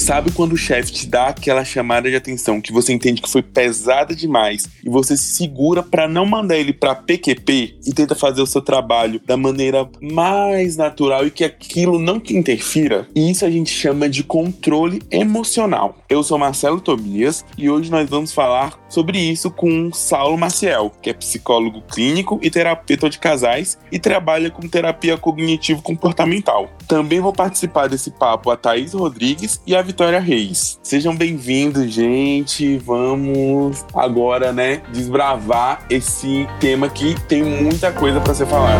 Sabe quando o chefe te dá aquela chamada de atenção que você entende que foi pesada demais e você se segura para não mandar ele para PQP e tenta fazer o seu trabalho da maneira mais natural e que aquilo não te interfira? Isso a gente chama de controle emocional. Eu sou Marcelo Tobias e hoje nós vamos falar sobre isso com Saulo Maciel, que é psicólogo clínico e terapeuta de casais e trabalha com terapia cognitivo-comportamental. Também vou participar desse papo a Thaís Rodrigues e a Vitória Reis. Sejam bem-vindos, gente. Vamos agora, né, desbravar esse tema que tem muita coisa para ser falada.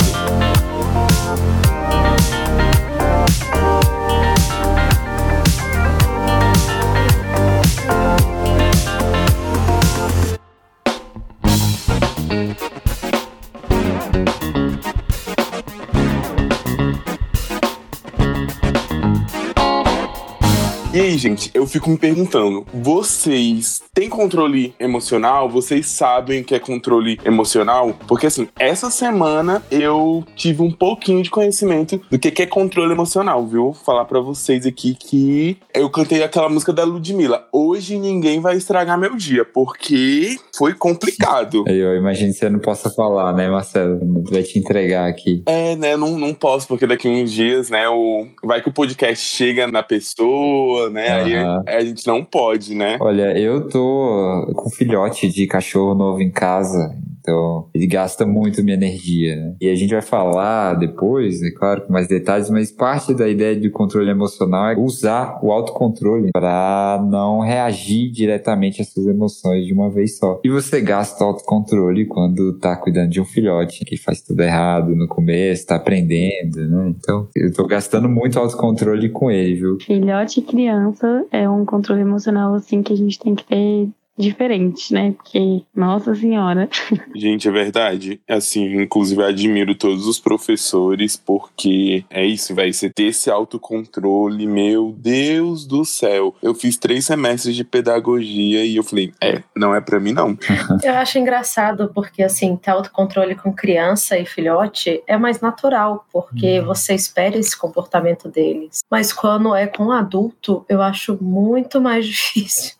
E aí, gente, eu fico me perguntando: vocês têm controle emocional? Vocês sabem o que é controle emocional? Porque, assim, essa semana eu tive um pouquinho de conhecimento do que é controle emocional, viu? Vou falar para vocês aqui que eu cantei aquela música da Ludmilla. Hoje ninguém vai estragar meu dia, porque foi complicado. Eu imagino que você não possa falar, né, Marcelo? Vai te entregar aqui. É, né? Não, não posso, porque daqui uns dias, né, o... vai que o podcast chega na pessoa né? Uhum. Aí a gente não pode, né? Olha, eu tô com filhote de cachorro novo em casa. Então, ele gasta muito minha energia, né? E a gente vai falar depois, é claro, com mais detalhes, mas parte da ideia de controle emocional é usar o autocontrole para não reagir diretamente às suas emoções de uma vez só. E você gasta autocontrole quando tá cuidando de um filhote que faz tudo errado no começo, tá aprendendo, né? Então, eu tô gastando muito autocontrole com ele, viu? Filhote e criança é um controle emocional assim que a gente tem que ter diferente, né? Porque, nossa senhora. Gente, é verdade. Assim, inclusive, admiro todos os professores, porque é isso, vai Você ter esse autocontrole, meu Deus do céu. Eu fiz três semestres de pedagogia e eu falei, é, não é para mim, não. eu acho engraçado, porque, assim, ter autocontrole com criança e filhote é mais natural, porque hum. você espera esse comportamento deles. Mas quando é com adulto, eu acho muito mais difícil.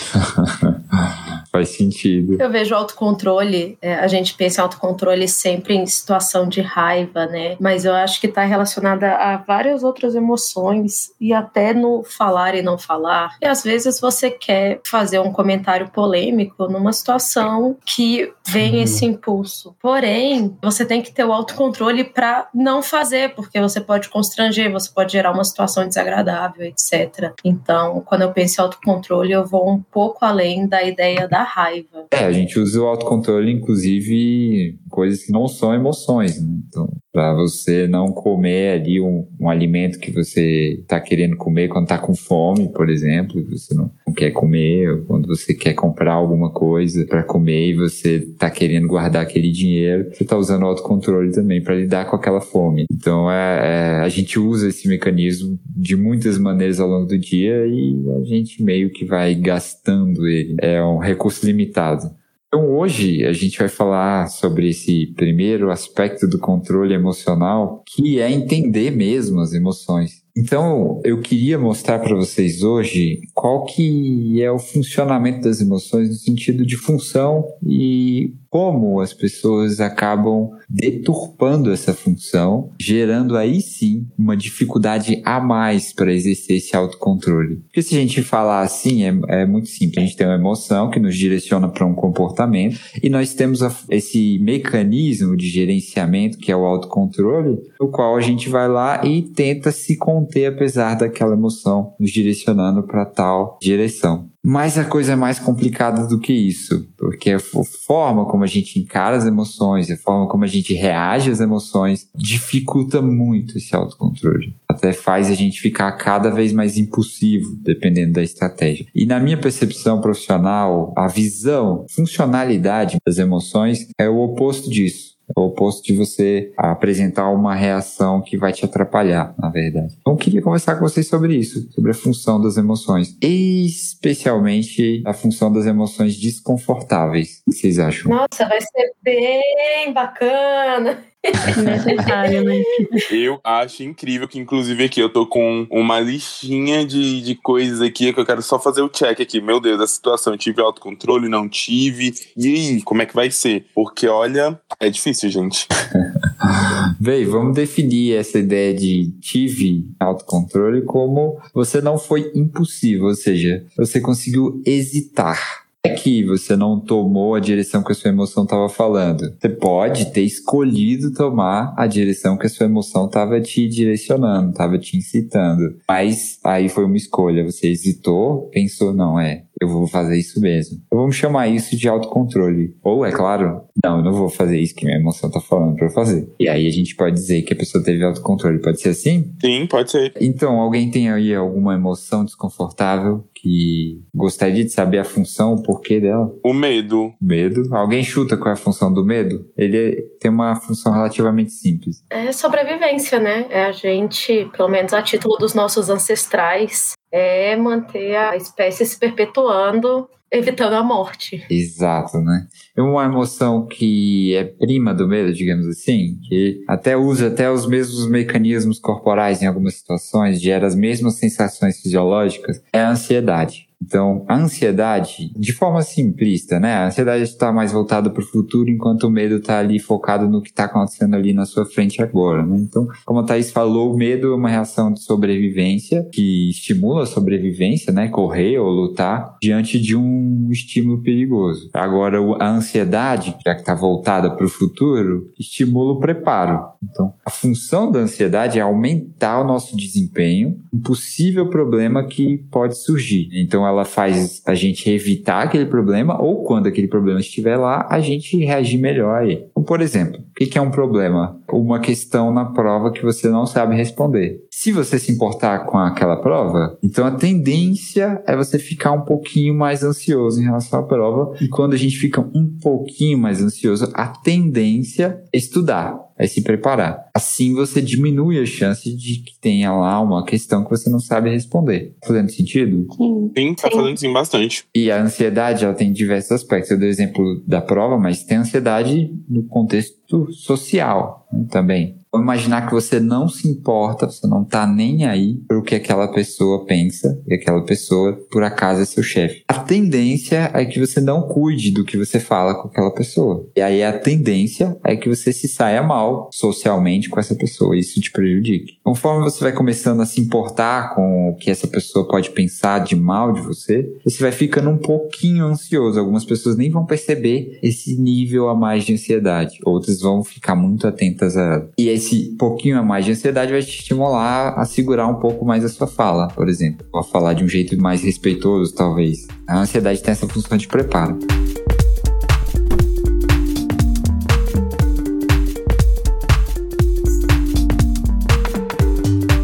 Faz sentido. Eu vejo autocontrole, é, a gente pensa em autocontrole sempre em situação de raiva, né? Mas eu acho que está relacionada a várias outras emoções e até no falar e não falar. E às vezes você quer fazer um comentário polêmico numa situação que vem uhum. esse impulso. Porém, você tem que ter o autocontrole para não fazer, porque você pode constranger, você pode gerar uma situação desagradável, etc. Então, quando eu penso em autocontrole, eu vou um pouco além da ideia da raiva. É, a gente usa o autocontrole, inclusive, coisas que não são emoções, né? Então, para você não comer ali um, um alimento que você está querendo comer quando está com fome, por exemplo, você não, não, quer comer, ou quando você quer comprar alguma coisa para comer e você está querendo guardar aquele dinheiro, você está usando o autocontrole também para lidar com aquela fome. Então, é, é, a gente usa esse mecanismo de muitas maneiras ao longo do dia e a gente meio que vai gastando ele. É um recurso limitado. Então hoje a gente vai falar sobre esse primeiro aspecto do controle emocional, que é entender mesmo as emoções. Então, eu queria mostrar para vocês hoje qual que é o funcionamento das emoções no sentido de função e como as pessoas acabam deturpando essa função, gerando aí sim uma dificuldade a mais para exercer esse autocontrole. Porque se a gente falar assim, é, é muito simples. A gente tem uma emoção que nos direciona para um comportamento e nós temos a, esse mecanismo de gerenciamento que é o autocontrole, no qual a gente vai lá e tenta se conter apesar daquela emoção nos direcionando para tal direção. Mas a coisa é mais complicada do que isso, porque a forma como a gente encara as emoções, a forma como a gente reage às emoções, dificulta muito esse autocontrole. Até faz a gente ficar cada vez mais impulsivo, dependendo da estratégia. E na minha percepção profissional, a visão, funcionalidade das emoções é o oposto disso. O oposto de você apresentar uma reação que vai te atrapalhar, na verdade. Então, queria conversar com vocês sobre isso, sobre a função das emoções, especialmente a função das emoções desconfortáveis. O que vocês acham? Nossa, vai ser bem bacana. Necessário, né? Eu acho incrível que, inclusive, aqui eu tô com uma listinha de, de coisas aqui que eu quero só fazer o check aqui. Meu Deus, a situação, eu tive autocontrole, não tive. E aí, como é que vai ser? Porque, olha, é difícil, gente. Bem, vamos definir essa ideia de tive autocontrole como você não foi impossível, ou seja, você conseguiu hesitar é que você não tomou a direção que a sua emoção estava falando. Você pode ter escolhido tomar a direção que a sua emoção estava te direcionando, estava te incitando. Mas aí foi uma escolha. Você hesitou, pensou, não, é, eu vou fazer isso mesmo. Então, vamos chamar isso de autocontrole. Ou, é claro, não, eu não vou fazer isso que minha emoção tá falando pra eu fazer. E aí a gente pode dizer que a pessoa teve autocontrole. Pode ser assim? Sim, pode ser. Então, alguém tem aí alguma emoção desconfortável que gostaria de saber a função, o porquê dela? O medo. Medo. Alguém chuta qual é a função do medo? Ele tem uma função relativamente simples. É sobrevivência, né? É a gente, pelo menos a título dos nossos ancestrais, é manter a espécie se perpetuando, evitando a morte. Exato, né? É uma emoção que é prima do medo, digamos assim, que até usa até os mesmos mecanismos corporais em algumas situações, gera as mesmas sensações fisiológicas, é a ansiedade. Então, a ansiedade, de forma simplista, né? A ansiedade está mais voltada para o futuro, enquanto o medo está ali focado no que está acontecendo ali na sua frente agora, né? Então, como a Thaís falou, o medo é uma reação de sobrevivência que estimula a sobrevivência, né? Correr ou lutar diante de um estímulo perigoso. Agora, a ansiedade, já que está voltada para o futuro, estimula o preparo. Então, a função da ansiedade é aumentar o nosso desempenho, um possível problema que pode surgir. Então, ela faz a gente evitar aquele problema ou quando aquele problema estiver lá, a gente reagir melhor aí. Então, por exemplo, o que é um problema? Uma questão na prova que você não sabe responder. Se você se importar com aquela prova, então a tendência é você ficar um pouquinho mais ansioso em relação à prova. E quando a gente fica um pouquinho mais ansioso, a tendência é estudar é se preparar. Assim você diminui a chance de que tenha lá uma questão que você não sabe responder. Tá fazendo sentido? Sim. Sim, tá Sim. fazendo sim bastante. E a ansiedade, ela tem diversos aspectos. Eu dei o exemplo da prova, mas tem ansiedade no contexto social né, também. Vamos imaginar que você não se importa, você não tá nem aí pro que aquela pessoa pensa, e aquela pessoa, por acaso, é seu chefe. A tendência é que você não cuide do que você fala com aquela pessoa. E aí a tendência é que você se saia mal socialmente com essa pessoa, e isso te prejudique. Conforme você vai começando a se importar com o que essa pessoa pode pensar de mal de você, você vai ficando um pouquinho ansioso. Algumas pessoas nem vão perceber esse nível a mais de ansiedade, outras vão ficar muito atentas a ela. E esse pouquinho a mais de ansiedade vai te estimular a segurar um pouco mais a sua fala, por exemplo, ou a falar de um jeito mais respeitoso, talvez. A ansiedade tem essa função de preparo.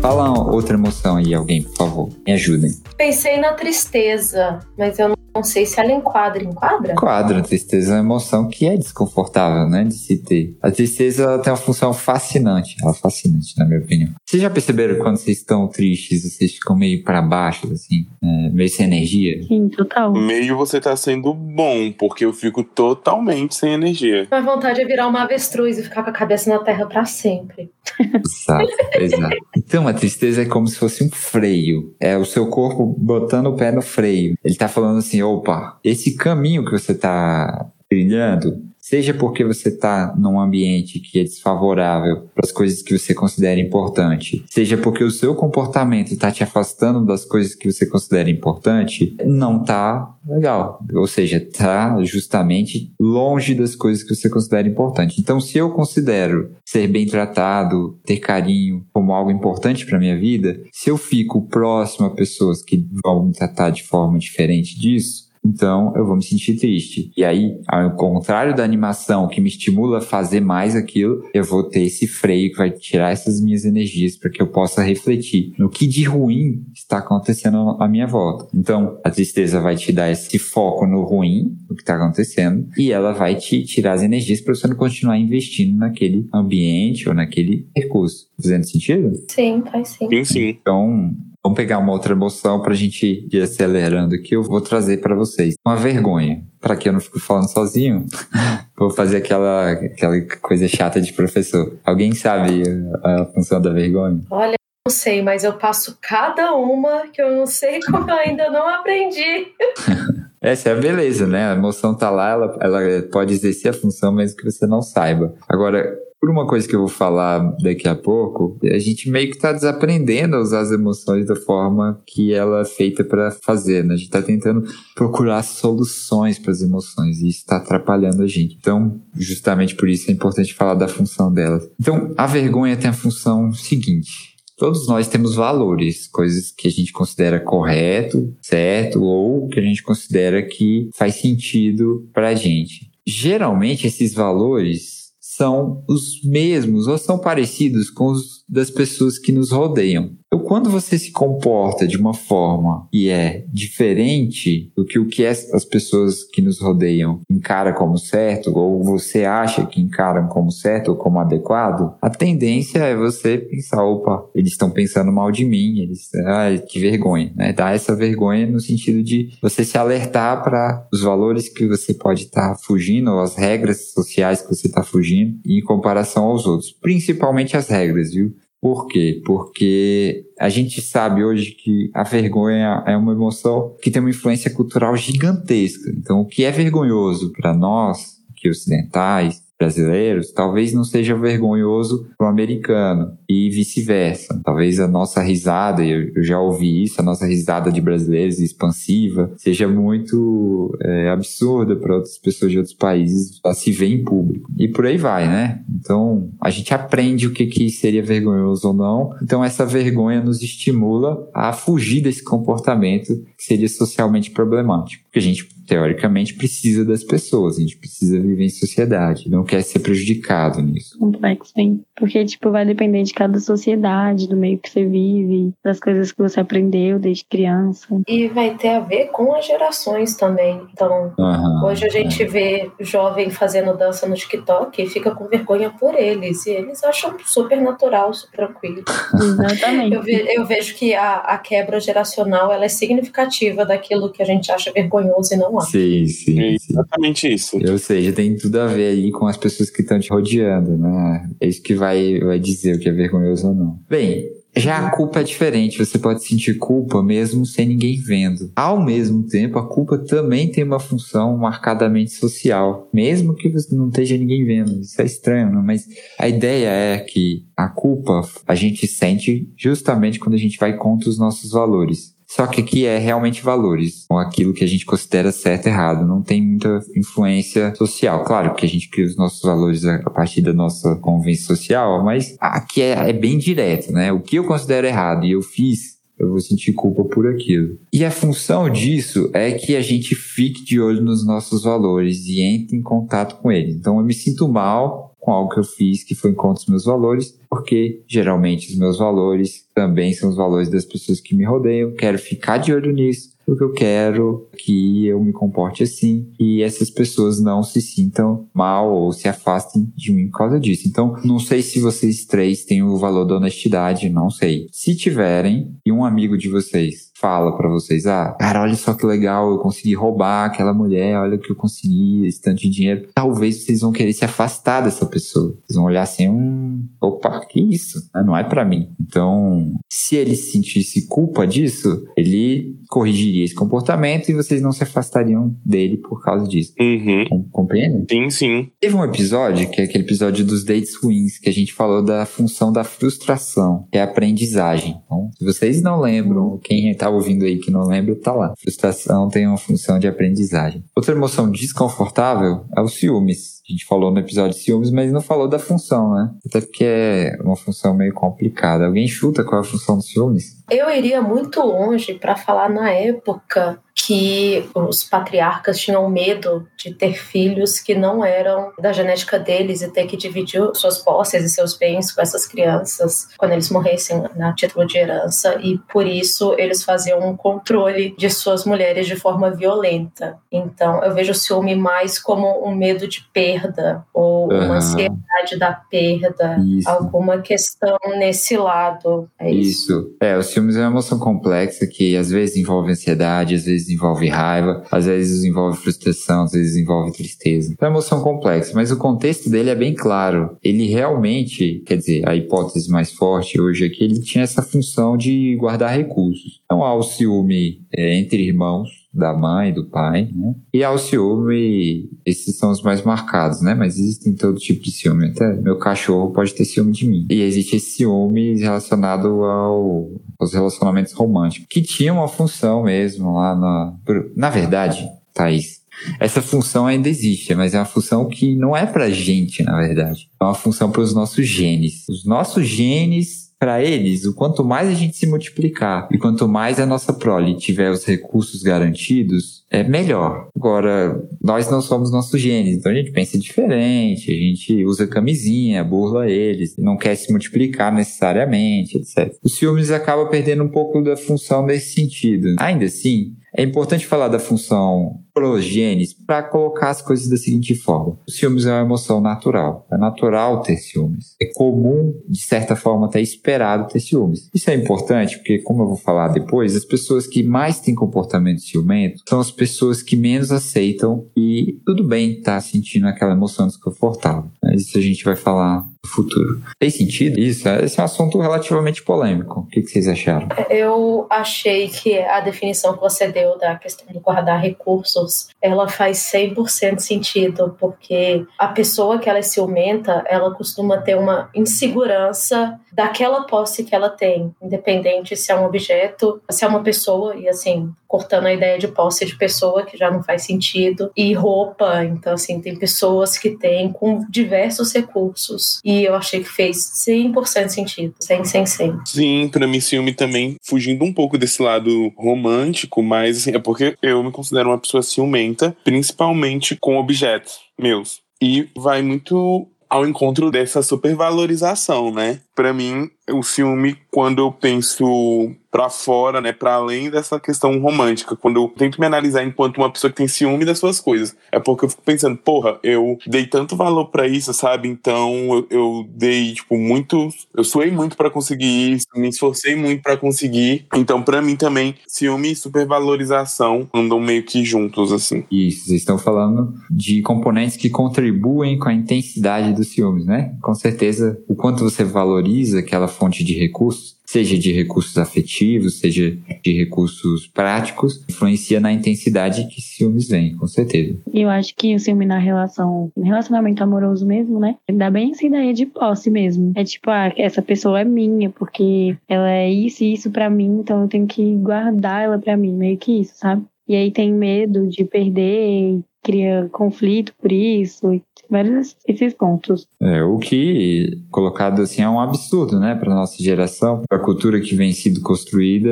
Fala outra emoção aí, alguém, por favor. Me ajudem. Pensei na tristeza, mas eu não sei se ela enquadra. Enquadra? Quadro, a tristeza é uma emoção que é desconfortável, né, de se ter. A tristeza ela tem uma função fascinante, ela é fascinante, na minha opinião. Vocês já perceberam quando vocês estão tristes, vocês ficam meio para baixo, assim, é, meio sem energia? Sim, total. Meio você tá sendo bom, porque eu fico totalmente sem energia. Minha vontade é virar uma avestruz e ficar com a cabeça na terra pra sempre. Exato, exato. Então a tristeza é como se fosse um freio. É o seu corpo botando o pé no freio. Ele tá falando assim, opa, esse caminho que você tá trilhando, seja porque você está num ambiente que é desfavorável para as coisas que você considera importante, seja porque o seu comportamento está te afastando das coisas que você considera importante, não tá legal. Ou seja, tá justamente longe das coisas que você considera importante. Então, se eu considero ser bem tratado, ter carinho como algo importante para minha vida, se eu fico próximo a pessoas que vão me tratar de forma diferente disso, então eu vou me sentir triste. E aí, ao contrário da animação que me estimula a fazer mais aquilo, eu vou ter esse freio que vai tirar essas minhas energias para que eu possa refletir no que de ruim está acontecendo à minha volta. Então, a tristeza vai te dar esse foco no ruim, no que está acontecendo, e ela vai te tirar as energias para você não continuar investindo naquele ambiente ou naquele recurso. Fazendo sentido? Sim, faz sim. Sim, sim. Então, Vamos pegar uma outra emoção para a gente ir acelerando aqui. Eu vou trazer para vocês uma vergonha. Para que eu não fico falando sozinho, vou fazer aquela, aquela coisa chata de professor. Alguém sabe a, a função da vergonha? Olha, não sei, mas eu passo cada uma que eu não sei como eu ainda não aprendi. Essa é a beleza, né? A emoção tá lá, ela, ela pode exercer a função mesmo que você não saiba. Agora, por uma coisa que eu vou falar daqui a pouco, a gente meio que está desaprendendo a usar as emoções da forma que ela é feita para fazer, né? A gente está tentando procurar soluções para as emoções e isso está atrapalhando a gente. Então, justamente por isso é importante falar da função delas. Então, a vergonha tem a função seguinte: Todos nós temos valores, coisas que a gente considera correto, certo, ou que a gente considera que faz sentido pra gente. Geralmente esses valores são os mesmos ou são parecidos com os das pessoas que nos rodeiam. Então, quando você se comporta de uma forma que é diferente do que o que as pessoas que nos rodeiam encaram como certo, ou você acha que encaram como certo ou como adequado, a tendência é você pensar, opa, eles estão pensando mal de mim, eles, ai, que vergonha, né? Dá essa vergonha no sentido de você se alertar para os valores que você pode estar tá fugindo, ou as regras sociais que você está fugindo, em comparação aos outros. Principalmente as regras, viu? Por quê? Porque a gente sabe hoje que a vergonha é uma emoção que tem uma influência cultural gigantesca. Então, o que é vergonhoso para nós, que ocidentais, brasileiros, talvez não seja vergonhoso para o americano e vice-versa. Talvez a nossa risada, eu já ouvi isso, a nossa risada de brasileiros expansiva, seja muito é, absurda para outras pessoas de outros países a se ver em público. E por aí vai, né? Então, a gente aprende o que, que seria vergonhoso ou não. Então, essa vergonha nos estimula a fugir desse comportamento que seria socialmente problemático. Porque a gente teoricamente, precisa das pessoas, a gente precisa viver em sociedade, não quer ser prejudicado nisso. Complexo, hein? Porque, tipo, vai depender de cada sociedade, do meio que você vive, das coisas que você aprendeu desde criança. E vai ter a ver com as gerações também. Então, uhum, hoje a gente é. vê jovem fazendo dança no TikTok e fica com vergonha por eles. E eles acham super natural, super tranquilo. Exatamente. eu, ve eu, vejo que a, a quebra geracional ela é significativa daquilo que a gente acha vergonhoso e não acha. Sim, sim. É exatamente isso. Ou seja, tem tudo a ver aí com as pessoas que estão te rodeando, né? É isso que vai vai, dizer o que é vergonhoso ou não. Bem, já a culpa é diferente, você pode sentir culpa mesmo sem ninguém vendo. Ao mesmo tempo, a culpa também tem uma função marcadamente social, mesmo que você não esteja ninguém vendo. Isso é estranho, não? mas a ideia é que a culpa a gente sente justamente quando a gente vai contra os nossos valores. Só que aqui é realmente valores, ou aquilo que a gente considera certo e errado. Não tem muita influência social. Claro que a gente cria os nossos valores a partir da nossa convivência social, mas aqui é, é bem direto, né? O que eu considero errado e eu fiz, eu vou sentir culpa por aquilo. E a função disso é que a gente fique de olho nos nossos valores e entre em contato com eles. Então eu me sinto mal com algo que eu fiz que foi contra os meus valores, porque geralmente os meus valores também são os valores das pessoas que me rodeiam. Quero ficar de olho nisso, porque eu quero que eu me comporte assim e essas pessoas não se sintam mal ou se afastem de mim por causa disso. Então, não sei se vocês três têm o valor da honestidade, não sei. Se tiverem, e um amigo de vocês fala para vocês, ah, cara, olha só que legal, eu consegui roubar aquela mulher, olha o que eu consegui, esse tanto de dinheiro. Talvez vocês vão querer se afastar dessa pessoa. Vocês vão olhar assim, hum, opa, que isso? Ah, não é para mim. Então, se ele sentisse culpa disso, ele corrigiria esse comportamento e vocês não se afastariam dele por causa disso. Uhum. Compreende? Sim, sim. Teve um episódio, que é aquele episódio dos dates ruins, que a gente falou da função da frustração, que é a aprendizagem. Então, se vocês não lembram, quem tá tá ouvindo aí que não lembra, tá lá. Frustração tem uma função de aprendizagem. Outra emoção desconfortável é o ciúmes. A gente falou no episódio ciúmes, mas não falou da função, né? Até porque é uma função meio complicada. Alguém chuta qual é a função do ciúmes? Eu iria muito longe para falar na época que os patriarcas tinham medo de ter filhos que não eram da genética deles e ter que dividir suas posses e seus bens com essas crianças quando eles morressem na título de herança e por isso eles faziam um controle de suas mulheres de forma violenta. Então eu vejo o ciúme mais como um medo de perda ou uhum. uma ansiedade da perda, isso. alguma questão nesse lado. É isso. isso. É, o ciúmes é uma emoção complexa que às vezes envolve ansiedade, às vezes envolve raiva, às vezes envolve frustração, às vezes envolve tristeza. Então é uma emoção complexa, mas o contexto dele é bem claro. Ele realmente, quer dizer, a hipótese mais forte hoje é que ele tinha essa função de guardar recursos. Então há o ciúme é, entre irmãos, da mãe, do pai, né? E ao ciúme, esses são os mais marcados, né? Mas existem todo tipo de ciúme. Até meu cachorro pode ter ciúme de mim. E existe esse ciúme relacionado ao, aos relacionamentos românticos, que tinha uma função mesmo lá na... Na verdade, Thaís, essa função ainda existe, mas é uma função que não é pra gente, na verdade. É uma função para os nossos genes. Os nossos genes para eles, o quanto mais a gente se multiplicar e quanto mais a nossa prole tiver os recursos garantidos, é melhor. Agora, nós não somos nossos genes, então a gente pensa diferente, a gente usa camisinha, burla eles, não quer se multiplicar necessariamente, etc. Os ciúmes acaba perdendo um pouco da função nesse sentido. Ainda assim, é importante falar da função progenes para colocar as coisas da seguinte forma. O ciúmes é uma emoção natural. É natural ter ciúmes. É comum, de certa forma, até esperado ter ciúmes. Isso é importante porque, como eu vou falar depois, as pessoas que mais têm comportamento ciumento são as pessoas que menos aceitam e tudo bem estar tá sentindo aquela emoção desconfortável. Isso a gente vai falar futuro. Tem sentido isso? Esse é um assunto relativamente polêmico. O que, vocês acharam? Eu achei que a definição que você deu da questão do guardar recursos, ela faz 100% sentido, porque a pessoa que ela é ciumenta, ela costuma ter uma insegurança daquela posse que ela tem, independente se é um objeto, se é uma pessoa, e assim, cortando a ideia de posse de pessoa, que já não faz sentido, e roupa. Então, assim, tem pessoas que têm com diversos recursos. E eu achei que fez 100% sentido. 100, 100, 100. Sim, pra mim, ciúme também, fugindo um pouco desse lado romântico, mas assim, é porque eu me considero uma pessoa ciumenta, principalmente com objetos meus. E vai muito ao encontro dessa supervalorização, né? Para mim, o ciúme, quando eu penso para fora, né, para além dessa questão romântica, quando eu tento me analisar enquanto uma pessoa que tem ciúme das suas coisas, é porque eu fico pensando, porra, eu dei tanto valor para isso, sabe? Então eu, eu, dei tipo muito, eu suei muito para conseguir isso, me esforcei muito para conseguir. Então para mim também ciúme e supervalorização andam meio que juntos assim. Isso, vocês estão falando de componentes que contribuem com a intensidade dos ciúmes, né? Com certeza, o quanto você valoriza aquela fonte de recursos seja de recursos afetivos, seja de recursos práticos, influencia na intensidade que ciúmes vem, com certeza. Eu acho que o ciúme na relação, relacionamento amoroso mesmo, né? Dá bem essa ideia de posse mesmo. É tipo, ah, essa pessoa é minha, porque ela é isso e isso para mim, então eu tenho que guardar ela para mim, meio que isso, sabe? E aí tem medo de perder, cria conflito por isso, vários esses pontos. É, o que, colocado assim, é um absurdo, né, para nossa geração, para a cultura que vem sendo construída,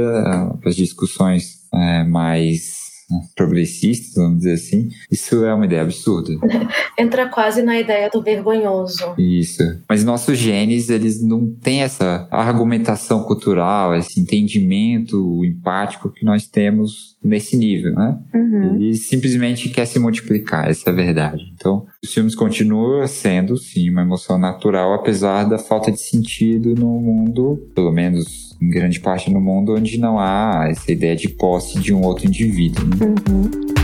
para as discussões é, mais progressistas, vamos dizer assim, isso é uma ideia absurda. Entra quase na ideia do vergonhoso. Isso. Mas nossos genes, eles não têm essa argumentação cultural, esse entendimento empático que nós temos nesse nível, né? Uhum. Ele simplesmente quer se multiplicar, essa é a verdade. Então, os filmes continuam sendo, sim, uma emoção natural, apesar da falta de sentido no mundo, pelo menos em grande parte no mundo onde não há essa ideia de posse de um outro indivíduo. Né? Uhum.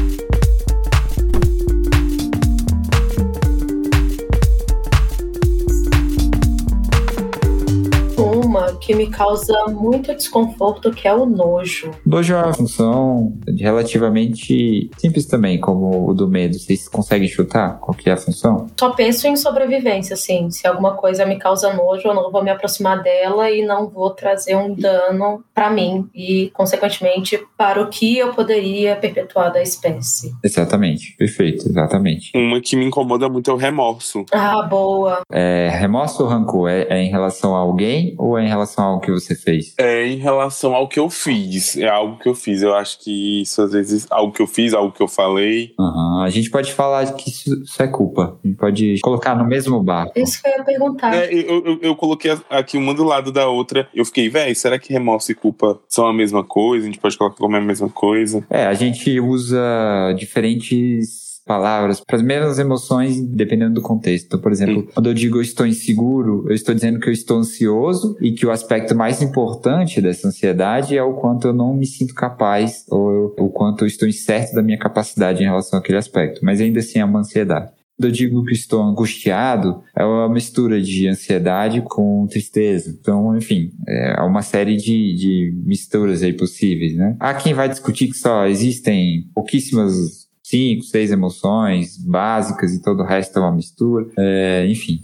Que me causa muito desconforto, que é o nojo. Nojo é uma função relativamente simples também, como o do medo. Vocês conseguem chutar qual que é a função? Só penso em sobrevivência, assim. Se alguma coisa me causa nojo, eu não vou me aproximar dela e não vou trazer um dano para mim e, consequentemente, para o que eu poderia perpetuar da espécie. Exatamente, perfeito, exatamente. Uma que me incomoda muito é o remorso. Ah, boa. É, remorso ou rancor? É, é em relação a alguém ou é em relação relação ao que você fez? É em relação ao que eu fiz. É algo que eu fiz. Eu acho que isso às vezes algo que eu fiz, algo que eu falei. Uhum. A gente pode falar que isso, isso, é culpa. A gente pode colocar no mesmo barco. Isso que eu ia perguntar. É, eu, eu, eu, coloquei aqui uma do lado da outra. Eu fiquei, velho, será que remorso e culpa são a mesma coisa? A gente pode colocar como a mesma coisa? É, a gente usa diferentes palavras para as mesmas emoções, dependendo do contexto. Então, por exemplo, quando eu digo eu estou inseguro, eu estou dizendo que eu estou ansioso e que o aspecto mais importante dessa ansiedade é o quanto eu não me sinto capaz ou o quanto eu estou incerto da minha capacidade em relação àquele aspecto. Mas ainda assim é uma ansiedade eu digo que estou angustiado, é uma mistura de ansiedade com tristeza. Então, enfim, é uma série de, de misturas aí possíveis, né? Há quem vai discutir que só existem pouquíssimas cinco, seis emoções básicas e todo o resto é uma mistura. É, enfim,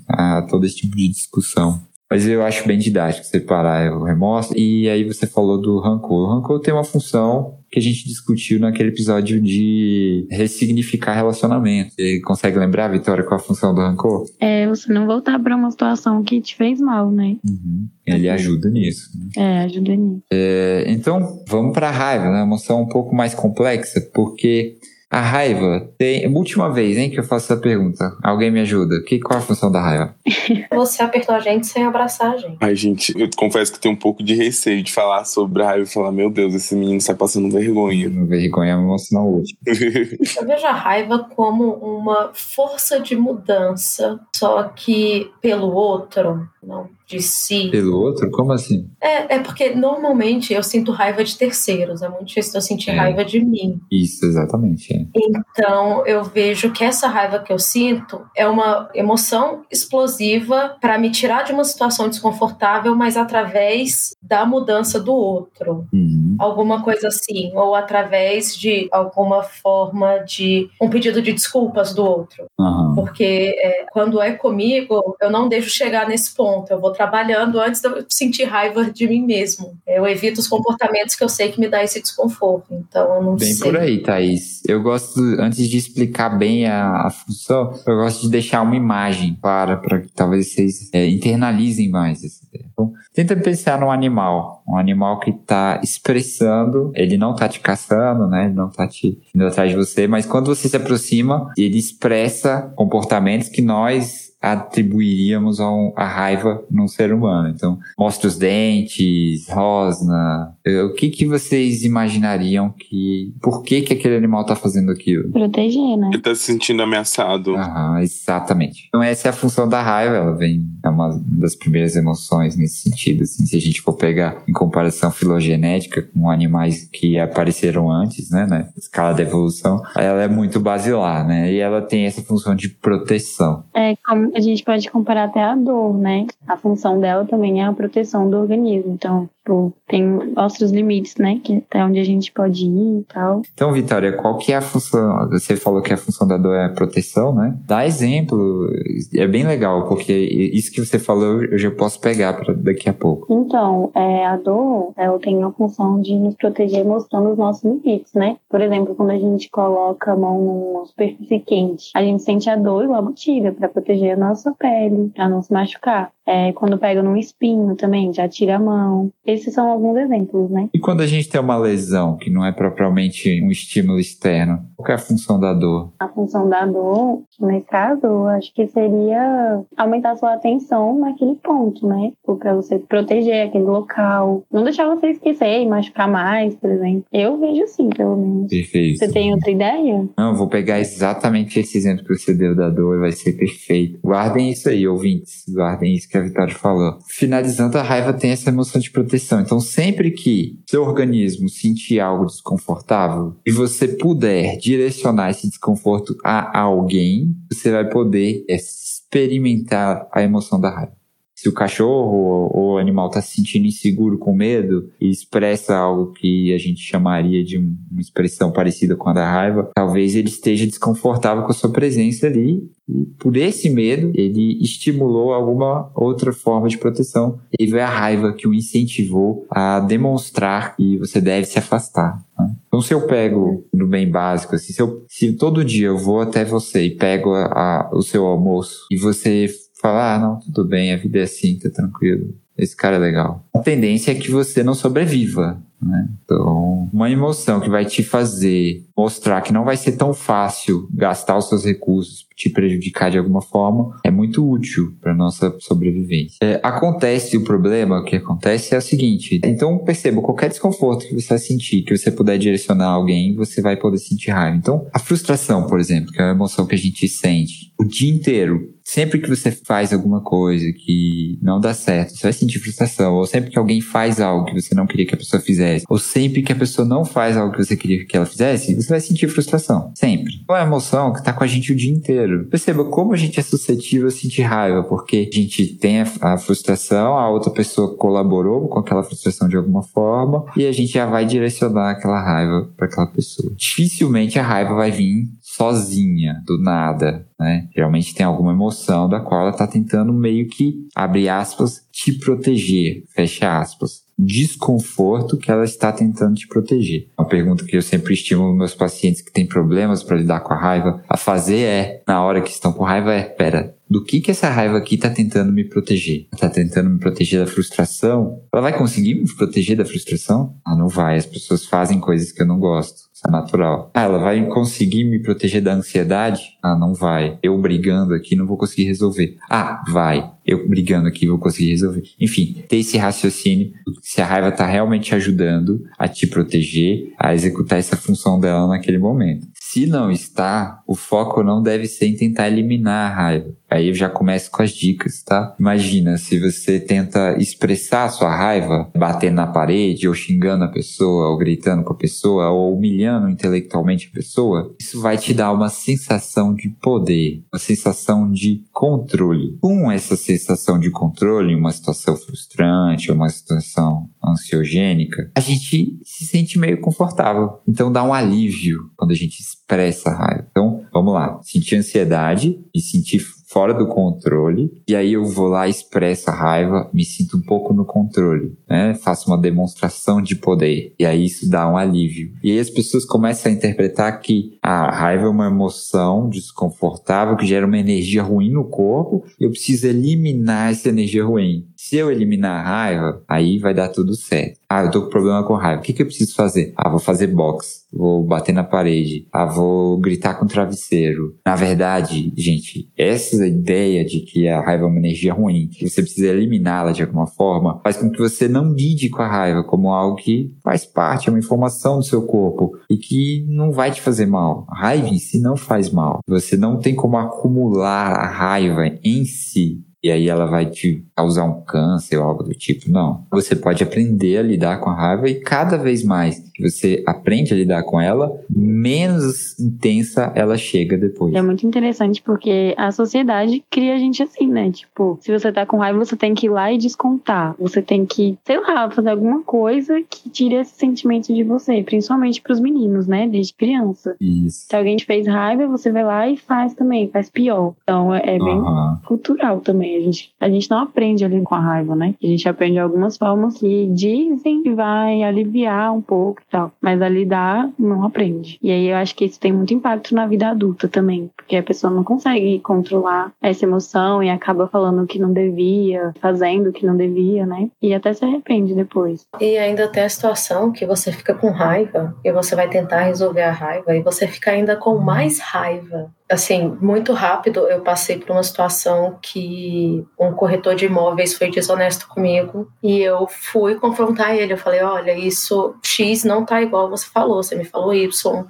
todo esse tipo de discussão. Mas eu acho bem didático separar o remorso. E aí você falou do rancor. O rancor tem uma função que a gente discutiu naquele episódio de ressignificar relacionamento. Você consegue lembrar, Vitória, qual a função do rancor? É você não voltar para uma situação que te fez mal, né? Uhum. Ele ajuda nisso. Né? É, ajuda nisso. É, então, vamos para a raiva, né? Uma emoção um pouco mais complexa, porque a raiva tem. Última vez, hein, que eu faço essa pergunta. Alguém me ajuda. Que, qual é a função da raiva? Você apertou a gente sem abraçar a gente. Ai, gente, eu confesso que tenho um pouco de receio de falar sobre a raiva e falar: meu Deus, esse menino está passando vergonha. Vergonha é emoção útil. eu vejo a raiva como uma força de mudança, só que pelo outro, não de si. Pelo outro? Como assim? É, é porque normalmente eu sinto raiva de terceiros, é muito difícil eu sentir é. raiva de mim. Isso, exatamente. É. Então eu vejo que essa raiva que eu sinto é uma emoção explosiva para me tirar de uma situação desconfortável, mas através da mudança do outro. Uhum. Alguma coisa assim, ou através de alguma forma de um pedido de desculpas do outro. Uhum. Porque é, quando é comigo, eu não deixo chegar nesse ponto. Eu vou trabalhando antes de eu sentir raiva de mim mesmo. Eu evito os comportamentos que eu sei que me dá esse desconforto. Então eu não bem sei. Bem por aí, Thaís. Eu gosto, antes de explicar bem a, a função, eu gosto de deixar uma imagem para, para que talvez vocês é, internalizem mais essa ideia. Então, tenta pensar num animal. Um animal que está expressando, ele não está te caçando, né? Ele não está te indo atrás de você, mas quando você se aproxima, ele expressa comportamentos que nós atribuiríamos a, um, a raiva num ser humano. Então, mostra os dentes, rosna. Eh, o que que vocês imaginariam que... Por que que aquele animal tá fazendo aquilo? Proteger, né? Ele tá se sentindo ameaçado. Aham, exatamente. Então essa é a função da raiva, ela vem... É uma das primeiras emoções nesse sentido, assim, se a gente for pegar em comparação filogenética com animais que apareceram antes, né, na escala da evolução, ela é muito basilar, né, e ela tem essa função de proteção. É, como a gente pode comparar até a dor, né? A função dela também é a proteção do organismo. Então, tipo, tem nossos limites, né? Que até onde a gente pode ir e tal. Então, Vitória, qual que é a função? Você falou que a função da dor é a proteção, né? Dá exemplo. É bem legal, porque isso que você falou eu já posso pegar para daqui a pouco. Então, é, a dor, ela tem a função de nos proteger mostrando os nossos limites, né? Por exemplo, quando a gente coloca a mão numa superfície quente, a gente sente a dor e logo tira para proteger a nossa pele, para não se machucar. É, quando pega num espinho também, já tira a mão. Esses são alguns exemplos, né? E quando a gente tem uma lesão, que não é propriamente um estímulo externo, qual é a função da dor? A função da dor, nesse caso, acho que seria aumentar a sua atenção naquele ponto, né? Para você proteger aquele local. Não deixar você esquecer e machucar mais, por exemplo. Eu vejo assim, pelo menos. Perfeito. Você tem outra ideia? Não, vou pegar exatamente esse exemplo que você deu da dor e vai ser perfeito. Guardem isso aí, ouvintes. Guardem isso que a Vitória falou. Finalizando, a raiva tem essa emoção de proteção. Então, sempre que seu organismo sentir algo desconfortável e você puder direcionar esse desconforto a alguém, você vai poder experimentar a emoção da raiva se o cachorro ou o animal está se sentindo inseguro, com medo, e expressa algo que a gente chamaria de uma expressão parecida com a da raiva, talvez ele esteja desconfortável com a sua presença ali. E por esse medo, ele estimulou alguma outra forma de proteção. E foi a raiva que o incentivou a demonstrar que você deve se afastar. Né? Então, se eu pego no bem básico, assim, se, eu, se todo dia eu vou até você e pego a, a, o seu almoço e você falar, ah, não, tudo bem, a vida é assim, tá tranquilo. Esse cara é legal. A tendência é que você não sobreviva. Né? Então, uma emoção que vai te fazer mostrar que não vai ser tão fácil gastar os seus recursos, te prejudicar de alguma forma, é muito útil para nossa sobrevivência. É, acontece o problema, o que acontece é o seguinte: então perceba, qualquer desconforto que você vai sentir, que você puder direcionar alguém, você vai poder sentir raiva. Então, a frustração, por exemplo, que é uma emoção que a gente sente o dia inteiro, sempre que você faz alguma coisa que não dá certo, você vai sentir frustração. Ou sempre que alguém faz algo que você não queria que a pessoa fizesse. Ou sempre que a pessoa não faz algo que você queria que ela fizesse, você vai sentir frustração. Sempre. É uma emoção que tá com a gente o dia inteiro. Perceba como a gente é suscetível a sentir raiva, porque a gente tem a, frustração, a outra pessoa colaborou com aquela frustração de alguma forma, e a gente já vai direcionar aquela raiva para aquela pessoa. Dificilmente a raiva vai vir sozinha, do nada, né? Geralmente tem alguma emoção da qual ela está tentando meio que, abre aspas, te proteger, fecha aspas. Desconforto que ela está tentando te proteger. Uma pergunta que eu sempre estimulo meus pacientes que têm problemas para lidar com a raiva a fazer é, na hora que estão com raiva, é, pera, do que que essa raiva aqui está tentando me proteger? Está tentando me proteger da frustração? Ela vai conseguir me proteger da frustração? Ah, não vai. As pessoas fazem coisas que eu não gosto. Isso é natural. Ah, ela vai conseguir me proteger da ansiedade? Ah, não vai. Eu brigando aqui não vou conseguir resolver. Ah, vai. Eu brigando aqui vou conseguir resolver. Enfim, ter esse raciocínio se a raiva está realmente ajudando a te proteger, a executar essa função dela naquele momento. Se não está, o foco não deve ser em tentar eliminar a raiva. Aí eu já começo com as dicas, tá? Imagina se você tenta expressar a sua raiva, batendo na parede, ou xingando a pessoa, ou gritando com a pessoa, ou humilhando intelectualmente a pessoa. Isso vai te dar uma sensação de poder, uma sensação de controle. Com essa sensação de controle em uma situação frustrante, uma situação ansiogênica, a gente se sente meio confortável. Então dá um alívio quando a gente expressa a raiva. Então, vamos lá. Sentir ansiedade e sentir fora do controle, e aí eu vou lá, expresso a raiva, me sinto um pouco no controle, né? Faço uma demonstração de poder, e aí isso dá um alívio. E aí as pessoas começam a interpretar que a raiva é uma emoção desconfortável que gera uma energia ruim no corpo, e eu preciso eliminar essa energia ruim. Se eu eliminar a raiva, aí vai dar tudo certo. Ah, eu tô com problema com raiva. O que, que eu preciso fazer? Ah, vou fazer boxe. Vou bater na parede. Ah, vou gritar com o travesseiro. Na verdade, gente, essa ideia de que a raiva é uma energia ruim, que você precisa eliminá-la de alguma forma, faz com que você não lide com a raiva como algo que faz parte, é uma informação do seu corpo e que não vai te fazer mal. A raiva em si não faz mal. Você não tem como acumular a raiva em si e aí ela vai te causar um câncer ou algo do tipo. Não. Você pode aprender a lidar com a raiva e cada vez mais que você aprende a lidar com ela, menos intensa ela chega depois. É muito interessante porque a sociedade cria a gente assim, né? Tipo, se você tá com raiva, você tem que ir lá e descontar. Você tem que, sei lá, fazer alguma coisa que tire esse sentimento de você, principalmente pros meninos, né? Desde criança. Isso. Se alguém te fez raiva, você vai lá e faz também, faz pior. Então é bem uhum. cultural também. A gente, a gente não aprende ali com a raiva, né? A gente aprende algumas formas que dizem que vai aliviar um pouco tal. Mas a lidar não aprende. E aí eu acho que isso tem muito impacto na vida adulta também, porque a pessoa não consegue controlar essa emoção e acaba falando o que não devia, fazendo o que não devia, né? E até se arrepende depois. E ainda tem a situação que você fica com raiva e você vai tentar resolver a raiva e você fica ainda com mais raiva assim, muito rápido, eu passei por uma situação que um corretor de imóveis foi desonesto comigo e eu fui confrontar ele. Eu falei: olha, isso X não tá igual você falou, você me falou Y.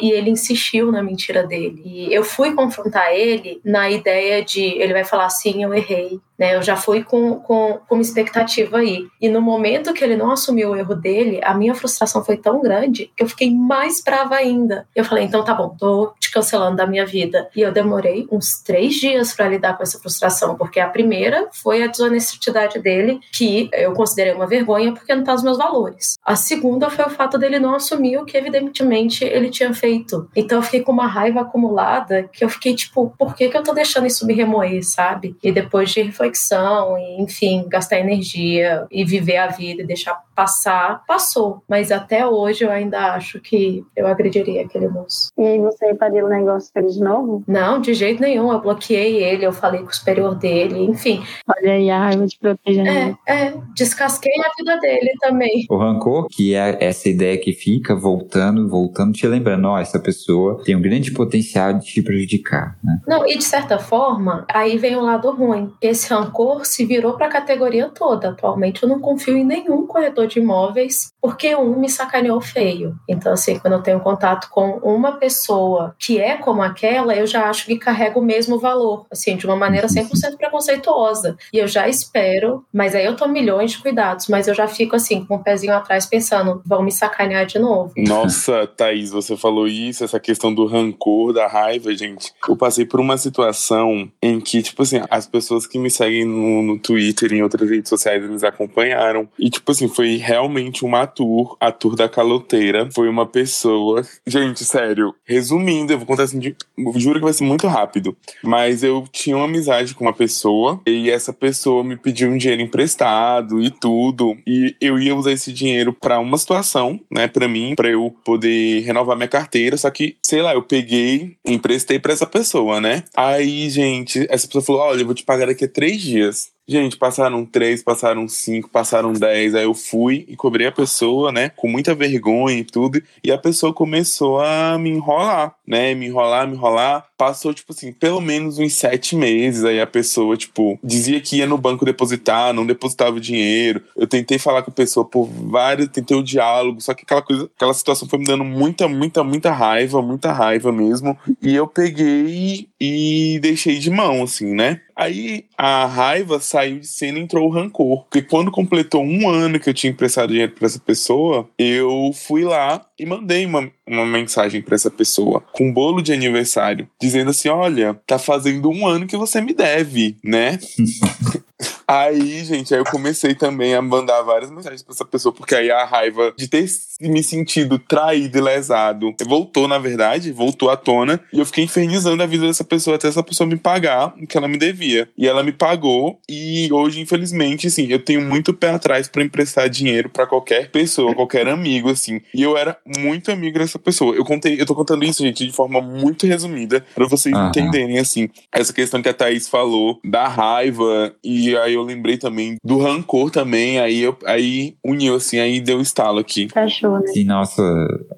E ele insistiu na mentira dele. E eu fui confrontar ele na ideia de ele vai falar assim: eu errei. Né? Eu já fui com, com, com uma expectativa aí. E no momento que ele não assumiu o erro dele, a minha frustração foi tão grande que eu fiquei mais brava ainda. Eu falei: então tá bom, tô te cancelando da minha vida. E eu demorei uns três dias para lidar com essa frustração, porque a primeira foi a desonestidade dele, que eu considerei uma vergonha porque não tá nos meus valores. A segunda foi o fato dele não assumir o que evidentemente ele tinha feito. Então eu fiquei com uma raiva acumulada que eu fiquei tipo, por que, que eu tô deixando isso me remoer, sabe? E depois de reflexão, e, enfim, gastar energia e viver a vida e deixar passar, passou. Mas até hoje eu ainda acho que eu agrediria aquele moço. E aí você faria o negócio com ele de novo? Não, de jeito nenhum. Eu bloqueei ele, eu falei com o superior dele, enfim. Olha aí a raiva de proteger. É, é, descasquei a vida dele também. O rancor, que é essa ideia que fica voltando, voltando, te lembrando, ó, essa pessoa tem um grande potencial de te prejudicar, né? Não, e de certa forma, aí vem o lado ruim. Esse rancor se virou para a categoria toda. Atualmente eu não confio em nenhum corretor de imóveis porque um me sacaneou feio. Então, assim, quando eu tenho contato com uma pessoa que é como aquela, eu já acho que carrega o mesmo valor, assim, de uma maneira 100% preconceituosa. E eu já espero, mas aí eu tomo milhões de cuidados, mas eu já fico assim, com o um pezinho atrás, pensando, vão me sacanear de novo. Nossa, Thaís, você falou isso, essa questão do rancor, da raiva, gente. Eu passei por uma situação em que, tipo assim, as pessoas que me seguem no, no Twitter e em outras redes sociais, eles acompanharam. E, tipo assim, foi realmente uma tour, a tour da caloteira. Foi uma pessoa. Gente, sério, resumindo, eu vou contar assim, de... juro que vai ser muito rápido. Mas eu tinha uma amizade com uma pessoa e essa pessoa me pediu um dinheiro emprestado e tudo. E eu ia usar esse dinheiro para uma situação, né, para mim, para eu poder renovar minha carteira. Só que, sei lá, eu peguei, emprestei para essa pessoa, né? Aí, gente, essa pessoa falou: olha, eu vou te pagar daqui a três dias. Gente, passaram três, passaram cinco, passaram dez. Aí eu fui e cobrei a pessoa, né? Com muita vergonha e tudo. E a pessoa começou a me enrolar, né? Me enrolar, me enrolar. Passou, tipo assim, pelo menos uns sete meses. Aí a pessoa, tipo, dizia que ia no banco depositar, não depositava o dinheiro. Eu tentei falar com a pessoa por vários, tentei o diálogo. Só que aquela coisa, aquela situação foi me dando muita, muita, muita raiva, muita raiva mesmo. E eu peguei e deixei de mão, assim, né? Aí a raiva saiu de cena e entrou o rancor. Porque quando completou um ano que eu tinha emprestado dinheiro para essa pessoa, eu fui lá e mandei uma, uma mensagem para essa pessoa com um bolo de aniversário, dizendo assim: Olha, tá fazendo um ano que você me deve, né? Aí, gente, aí eu comecei também a mandar várias mensagens pra essa pessoa, porque aí a raiva de ter me sentido traído e lesado voltou, na verdade, voltou à tona, e eu fiquei infernizando a vida dessa pessoa até essa pessoa me pagar o que ela me devia. E ela me pagou, e hoje, infelizmente, assim, eu tenho muito pé atrás para emprestar dinheiro para qualquer pessoa, qualquer amigo, assim. E eu era muito amigo dessa pessoa. Eu contei, eu tô contando isso, gente, de forma muito resumida, para vocês uhum. entenderem, assim, essa questão que a Thaís falou da raiva, e aí eu lembrei também do rancor também, aí eu aí uniu assim, aí deu um estalo aqui. Fechou, né? Sim, nossa,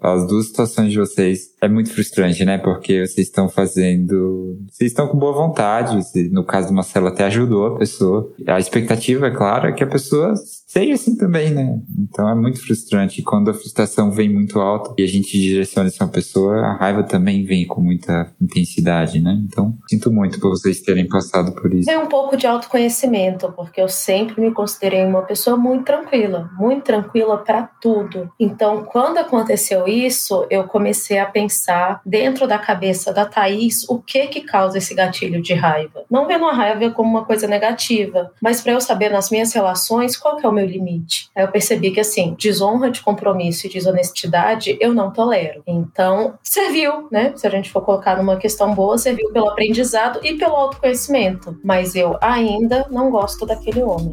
as duas situações de vocês é muito frustrante, né? Porque vocês estão fazendo. Vocês estão com boa vontade. No caso do Marcelo, até ajudou a pessoa. A expectativa, é claro, é que a pessoa seja assim também, né? Então é muito frustrante. Quando a frustração vem muito alta e a gente direciona essa pessoa, a raiva também vem com muita intensidade, né? Então, sinto muito por vocês terem passado por isso. É um pouco de autoconhecimento, porque eu sempre me considerei uma pessoa muito tranquila, muito tranquila para tudo. Então, quando aconteceu isso, eu comecei a pensar dentro da cabeça da Thaís o que que causa esse gatilho de raiva. Não vendo a raiva como uma coisa negativa, mas para eu saber nas minhas relações qual que é o meu limite. Aí eu percebi que, assim, desonra de compromisso e desonestidade eu não tolero. Então, serviu, né? Se a gente for colocar numa questão boa, serviu pelo aprendizado e pelo autoconhecimento. Mas eu ainda não gosto daquele homem.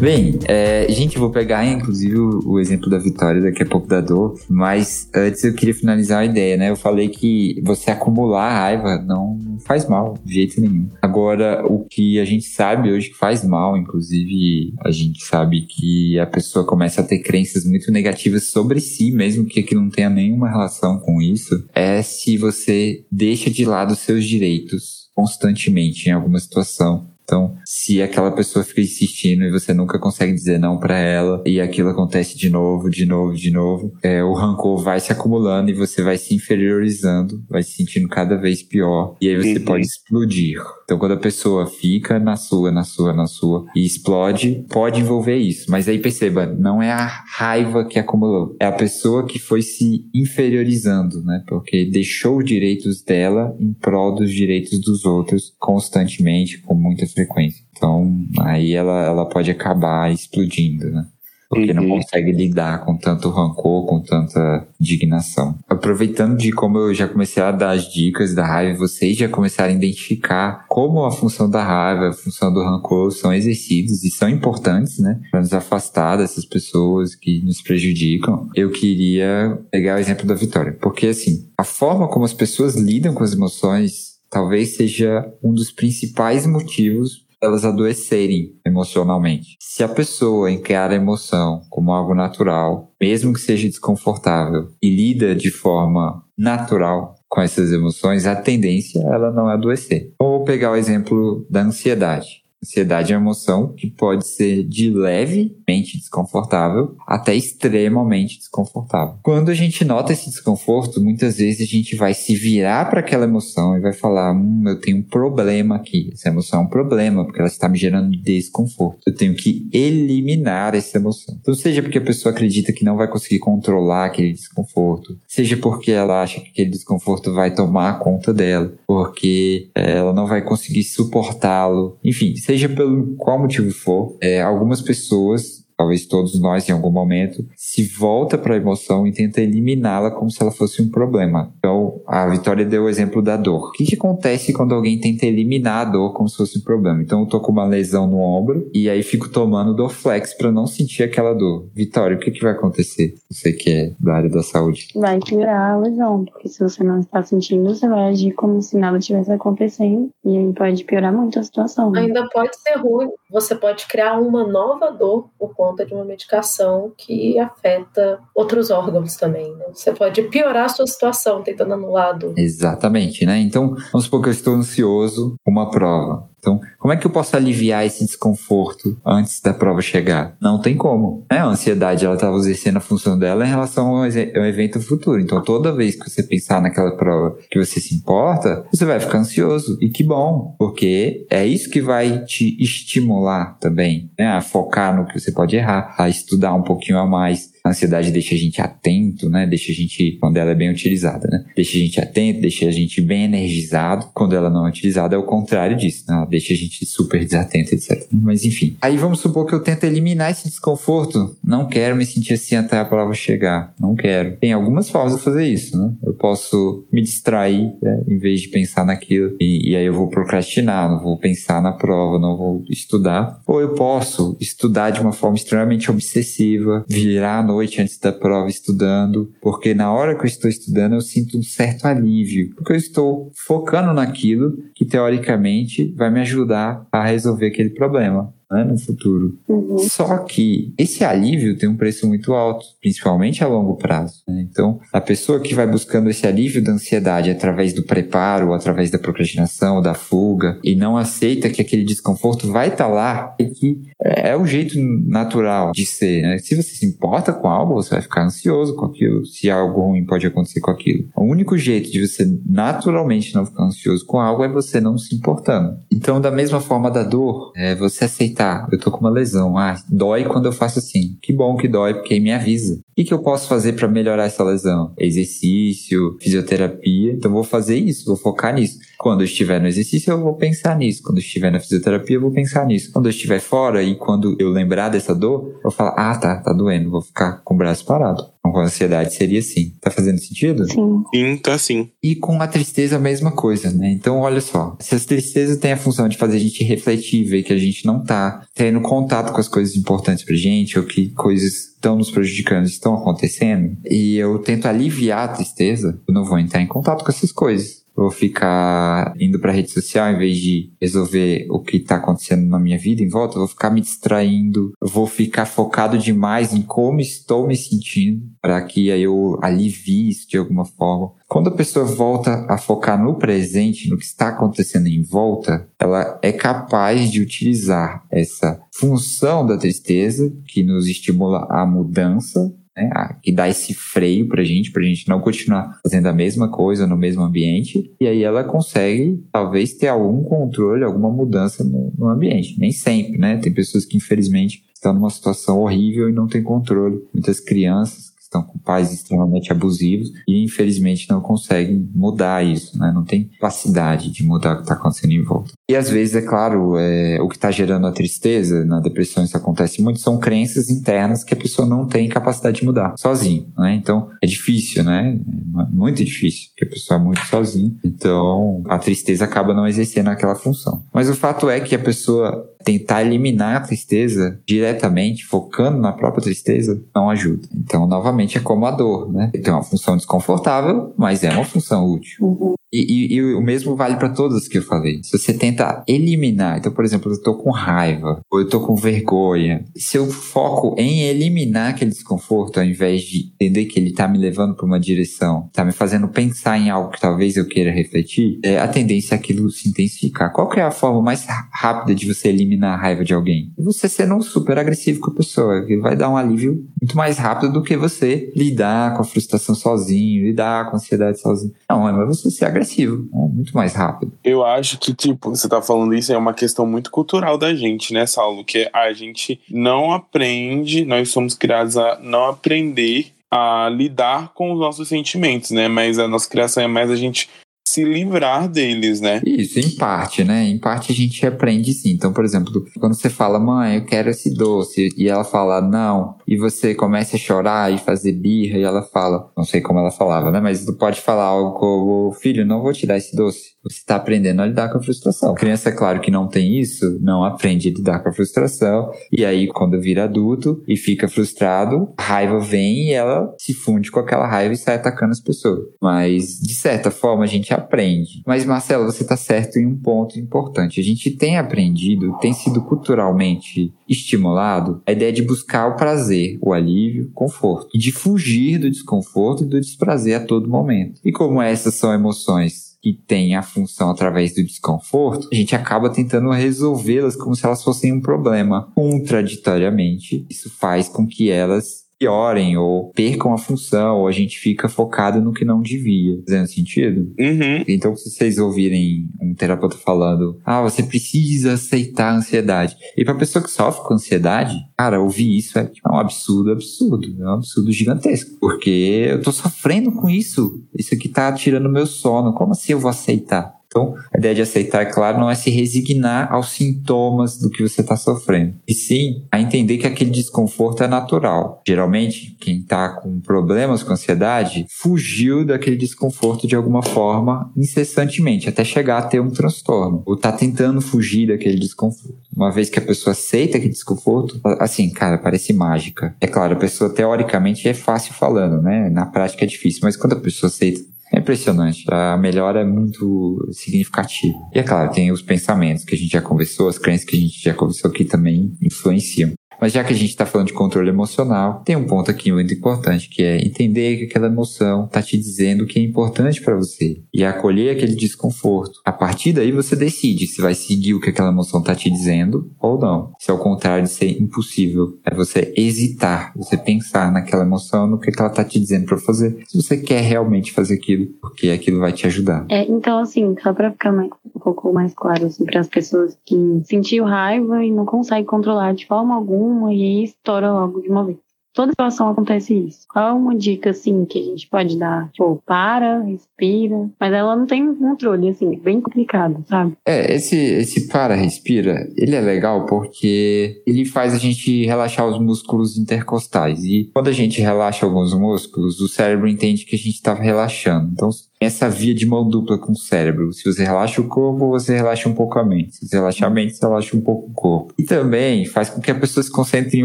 Bem, é, gente, vou pegar inclusive o, exemplo da Vitória daqui a pouco da dor, mas antes eu queria finalizar a ideia, né? Eu falei que você acumular raiva não faz mal de jeito nenhum. Agora, o que a gente sabe hoje que faz mal, inclusive a gente sabe que a pessoa começa a ter crenças muito negativas sobre si, mesmo que aquilo não tenha nenhuma relação com isso, é se você deixa de lado seus direitos constantemente em alguma situação. Então, se aquela pessoa fica insistindo e você nunca consegue dizer não para ela e aquilo acontece de novo, de novo, de novo, é, o rancor vai se acumulando e você vai se inferiorizando, vai se sentindo cada vez pior e aí você uhum. pode explodir. Então, quando a pessoa fica na sua, na sua, na sua e explode, pode envolver isso. Mas aí perceba, não é a raiva que acumulou, é a pessoa que foi se inferiorizando, né? Porque deixou os direitos dela em prol dos direitos dos outros constantemente, com muita frequência. Então, aí ela, ela pode acabar explodindo, né? Porque uhum. não consegue lidar com tanto rancor, com tanta indignação. aproveitando de como eu já comecei a dar as dicas da raiva, vocês já começaram a identificar como a função da raiva, a função do rancor são exercidos e são importantes, né? Para nos afastar dessas pessoas que nos prejudicam. Eu queria pegar o exemplo da Vitória, porque assim, a forma como as pessoas lidam com as emoções talvez seja um dos principais motivos elas adoecerem emocionalmente. Se a pessoa encara a emoção como algo natural, mesmo que seja desconfortável, e lida de forma natural com essas emoções, a tendência é ela não adoecer. Então, vou pegar o exemplo da ansiedade. Ansiedade é uma emoção que pode ser de levemente desconfortável até extremamente desconfortável. Quando a gente nota esse desconforto, muitas vezes a gente vai se virar para aquela emoção e vai falar: hum, eu tenho um problema aqui. Essa emoção é um problema porque ela está me gerando desconforto. Eu tenho que eliminar essa emoção. Então, seja porque a pessoa acredita que não vai conseguir controlar aquele desconforto, seja porque ela acha que aquele desconforto vai tomar conta dela, porque eh, ela não vai conseguir suportá-lo. Enfim, seja pelo qual motivo for, é, algumas pessoas talvez todos nós em algum momento, se volta para a emoção e tenta eliminá-la como se ela fosse um problema. Então, a Vitória deu o exemplo da dor. O que, que acontece quando alguém tenta eliminar a dor como se fosse um problema? Então, eu tô com uma lesão no ombro e aí fico tomando Dorflex para não sentir aquela dor. Vitória, o que, que vai acontecer? Você que é da área da saúde. Vai piorar a lesão, porque se você não está sentindo, você vai agir como se nada tivesse acontecendo e aí pode piorar muito a situação. Né? Ainda pode ser ruim. Você pode criar uma nova dor por conta conta de uma medicação que afeta outros órgãos também. Né? Você pode piorar a sua situação tentando anular a dor. Exatamente, né? Então, vamos supor que eu estou ansioso uma prova. Então, como é que eu posso aliviar esse desconforto antes da prova chegar? Não tem como. Né? A ansiedade, ela estava exercendo a função dela em relação ao, evento futuro. Então, toda vez que você pensar naquela prova que você se importa, você vai ficar ansioso. E que bom, porque é isso que vai te estimular também, né? A focar no que você pode errar, a estudar um pouquinho a mais a ansiedade deixa a gente atento, né? Deixa a gente, quando ela é bem utilizada, né? Deixa a gente atento, deixa a gente bem energizado. Quando ela não é utilizada, é o contrário disso, né? Ela deixa a gente super desatento, etc. Mas enfim. Aí vamos supor que eu tento eliminar esse desconforto. Não quero me sentir assim até a prova chegar. Não quero. Tem algumas formas de fazer isso, né? Eu posso me distrair, né? em vez de pensar naquilo. E, e aí eu vou procrastinar, não vou pensar na prova, não vou estudar. Ou eu posso estudar de uma forma extremamente obsessiva, virar noite antes da prova estudando, porque na hora que eu estou estudando eu sinto um certo alívio, porque eu estou focando naquilo que teoricamente vai me ajudar a resolver aquele problema né, no futuro. Uhum. Só que esse alívio tem um preço muito alto, principalmente a longo prazo. Né? Então, a pessoa que vai buscando esse alívio da ansiedade através do preparo, através da procrastinação, da fuga, e não aceita que aquele desconforto vai estar tá lá, e que é o jeito natural de ser. Né? Se você se importa com algo, você vai ficar ansioso com aquilo, se algo ruim pode acontecer com aquilo. O único jeito de você naturalmente não ficar ansioso com algo é você não se importando. Então, da mesma forma da dor, é você aceitar tá, eu tô com uma lesão. Ah, dói quando eu faço assim. Que bom que dói, porque me avisa. O que, que eu posso fazer para melhorar essa lesão? Exercício, fisioterapia. Então vou fazer isso, vou focar nisso. Quando eu estiver no exercício, eu vou pensar nisso. Quando eu estiver na fisioterapia, eu vou pensar nisso. Quando eu estiver fora e quando eu lembrar dessa dor, eu vou falar, ah, tá, tá doendo, vou ficar com o braço parado. Então, com a ansiedade seria assim. Tá fazendo sentido? Sim. Sim, tá sim. E com a tristeza a mesma coisa, né? Então, olha só. Se as tristezas têm a função de fazer a gente refletir, ver que a gente não tá tendo contato com as coisas importantes pra gente, ou que coisas estão nos prejudicando estão acontecendo, e eu tento aliviar a tristeza, eu não vou entrar em contato com essas coisas vou ficar indo para rede social em vez de resolver o que está acontecendo na minha vida em volta, vou ficar me distraindo, vou ficar focado demais em como estou me sentindo, para que aí eu alivie isso de alguma forma. Quando a pessoa volta a focar no presente, no que está acontecendo em volta, ela é capaz de utilizar essa função da tristeza, que nos estimula a mudança, né, que dá esse freio pra gente, pra gente não continuar fazendo a mesma coisa no mesmo ambiente, e aí ela consegue, talvez, ter algum controle, alguma mudança no, no ambiente. Nem sempre, né? Tem pessoas que, infelizmente, estão numa situação horrível e não tem controle. Muitas crianças estão com pais extremamente abusivos e infelizmente não conseguem mudar isso, né? Não tem capacidade de mudar o que está acontecendo em volta. E às vezes, é claro, é, o que está gerando a tristeza, na depressão isso acontece muito, são crenças internas que a pessoa não tem capacidade de mudar sozinho, né? Então é difícil, né? É muito difícil, porque a pessoa é muito sozinha. Então a tristeza acaba não exercendo aquela função. Mas o fato é que a pessoa tentar eliminar a tristeza diretamente, focando na própria tristeza, não ajuda. Então, novamente, é como a dor, né? Tem uma função desconfortável, mas é uma função útil. Uhum. E, e, e, o mesmo vale para todas que eu falei. Se você tenta eliminar, então, por exemplo, eu tô com raiva, ou eu tô com vergonha, se eu foco em eliminar aquele desconforto, ao invés de entender que ele tá me levando para uma direção, tá me fazendo pensar em algo que talvez eu queira refletir, é, a tendência é aquilo se intensificar. Qual que é a forma mais rápida de você eliminar a raiva de alguém? Você sendo super agressivo com a pessoa, que vai dar um alívio muito mais rápido do que você lidar com a frustração sozinho, lidar com a ansiedade sozinho. Não, é você ser agressivo agressivo, né? muito mais rápido. Eu acho que, tipo, você tá falando isso, é uma questão muito cultural da gente, né, Saulo? Que a gente não aprende, nós somos criados a não aprender a lidar com os nossos sentimentos, né? Mas a nossa criação é mais a gente se livrar deles, né? Isso, em parte, né? Em parte a gente aprende sim. Então, por exemplo, quando você fala, mãe, eu quero esse doce, e ela fala, não, e você começa a chorar e fazer birra, e ela fala, não sei como ela falava, né? Mas tu pode falar algo como, filho, não vou te dar esse doce. Você está aprendendo a lidar com a frustração. A criança, é claro que não tem isso, não aprende a lidar com a frustração, e aí quando vira adulto e fica frustrado, a raiva vem e ela se funde com aquela raiva e sai atacando as pessoas. Mas, de certa forma, a gente aprende. Mas, Marcelo, você está certo em um ponto importante. A gente tem aprendido, tem sido culturalmente estimulado a ideia de buscar o prazer, o alívio, o conforto, e de fugir do desconforto e do desprazer a todo momento. E como essas são emoções que têm a função através do desconforto, a gente acaba tentando resolvê-las como se elas fossem um problema. Contraditoriamente, isso faz com que elas piorem ou percam a função, ou a gente fica focado no que não devia. Fazendo sentido? Uhum. Então, se vocês ouvirem um terapeuta falando, ah, você precisa aceitar a ansiedade. E pra pessoa que sofre com ansiedade, cara, ouvir isso é, tipo, é um absurdo, absurdo. É um absurdo gigantesco. Porque eu tô sofrendo com isso. Isso aqui tá tirando meu sono. Como assim eu vou aceitar? Então, a ideia de aceitar, é claro, não é se resignar aos sintomas do que você está sofrendo, e sim a entender que aquele desconforto é natural. Geralmente, quem está com problemas com ansiedade fugiu daquele desconforto de alguma forma incessantemente, até chegar a ter um transtorno, ou está tentando fugir daquele desconforto. Uma vez que a pessoa aceita aquele desconforto, assim, cara, parece mágica. É claro, a pessoa teoricamente é fácil falando, né? Na prática é difícil, mas quando a pessoa aceita é impressionante. A melhora é muito significativa. E é claro, tem os pensamentos que a gente já conversou, as crenças que a gente já conversou que também influenciam. Mas já que a gente está falando de controle emocional, tem um ponto aqui muito importante, que é entender que aquela emoção está te dizendo o que é importante para você e acolher aquele desconforto. A partir daí você decide se vai seguir o que aquela emoção está te dizendo ou não. Se ao contrário de ser impossível, é você hesitar, você pensar naquela emoção, no que ela está te dizendo para fazer, se você quer realmente fazer aquilo, porque aquilo vai te ajudar. É, então assim, só para ficar mais, um pouco mais claro assim, para as pessoas que sentiu raiva e não conseguem controlar de forma alguma e estoura logo de uma vez. Toda situação acontece isso. Qual é uma dica, assim, que a gente pode dar? Tipo, para, respira. Mas ela não tem controle, assim, bem complicado, sabe? É, esse, esse para, respira, ele é legal porque ele faz a gente relaxar os músculos intercostais. E quando a gente relaxa alguns músculos, o cérebro entende que a gente está relaxando. Então, essa via de mão dupla com o cérebro. Se você relaxa o corpo, você relaxa um pouco a mente. Se você relaxa a mente, você relaxa um pouco o corpo. E também faz com que a pessoa se concentre em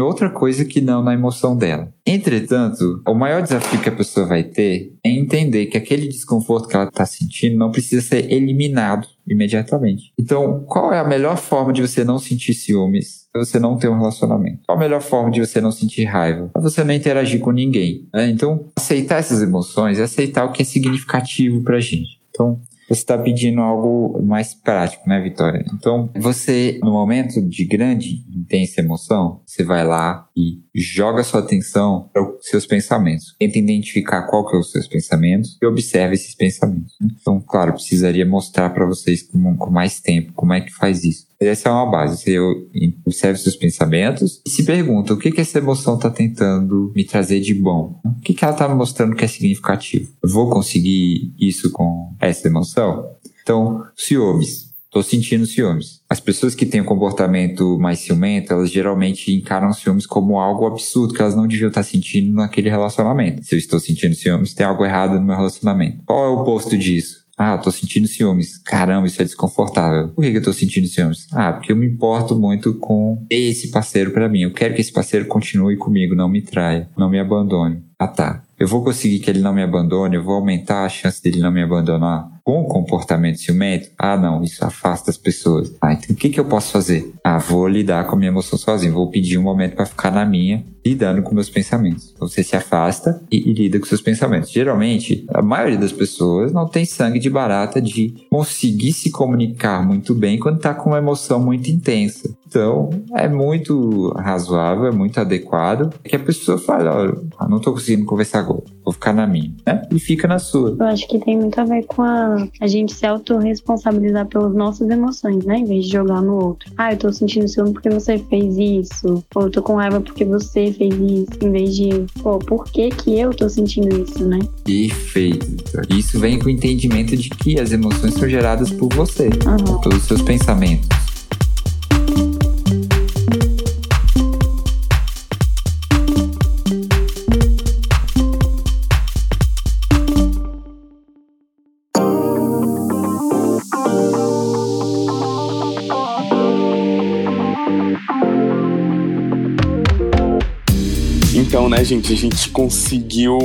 outra coisa que não na emoção dela. Entretanto, o maior desafio que a pessoa vai ter é entender que aquele desconforto que ela está sentindo não precisa ser eliminado imediatamente. Então, qual é a melhor forma de você não sentir ciúmes? Você não ter um relacionamento. Qual a melhor forma de você não sentir raiva? É você não interagir com ninguém. Né? Então, aceitar essas emoções é aceitar o que é significativo pra gente. Então, você está pedindo algo mais prático, né, Vitória? Então, você, no momento de grande, intensa emoção, você vai lá e joga sua atenção para os seus pensamentos. Tenta identificar qual que é os seus pensamentos e observa esses pensamentos. Então, claro, precisaria mostrar para vocês com, com mais tempo como é que faz isso. Essa é uma base. Você observa seus pensamentos e se pergunta o que, que essa emoção está tentando me trazer de bom. O que, que ela está me mostrando que é significativo. Eu vou conseguir isso com essa emoção? Então, ciúmes. Tô sentindo ciúmes. As pessoas que têm um comportamento mais ciumento, elas geralmente encaram ciúmes como algo absurdo que elas não deviam estar sentindo naquele relacionamento. Se eu estou sentindo ciúmes, tem algo errado no meu relacionamento. Qual é o oposto disso? Ah, eu tô sentindo ciúmes. Caramba, isso é desconfortável. Por que, que eu tô sentindo ciúmes? Ah, porque eu me importo muito com esse parceiro para mim. Eu quero que esse parceiro continue comigo, não me traia, não me abandone. Ah, tá. Eu vou conseguir que ele não me abandone, eu vou aumentar a chance dele não me abandonar com comportamento ciumento, ah, não, isso afasta as pessoas. Ah, então o que, que eu posso fazer? Ah, vou lidar com a minha emoção sozinho, vou pedir um momento para ficar na minha, lidando com meus pensamentos. Então, você se afasta e, e, lida com seus pensamentos. Geralmente, a maioria das pessoas não tem sangue de barata de conseguir se comunicar muito bem quando está com uma emoção muito intensa. Então, é muito razoável, é muito adequado que a pessoa fale, olha, não estou conseguindo conversar agora, vou ficar na minha, né? E fica na sua. Eu acho que tem muito a ver com a, a gente se autorresponsabilizar pelas nossas emoções, né? Em vez de jogar no outro. Ah, eu tô sentindo ciúme porque você fez isso. Ou eu tô com raiva porque você fez isso. Em vez de, pô, por que que eu tô sentindo isso, né? Perfeito. Isso vem com o entendimento de que as emoções são geradas por você, uhum. pelos seus pensamentos. Gente? A gente conseguiu.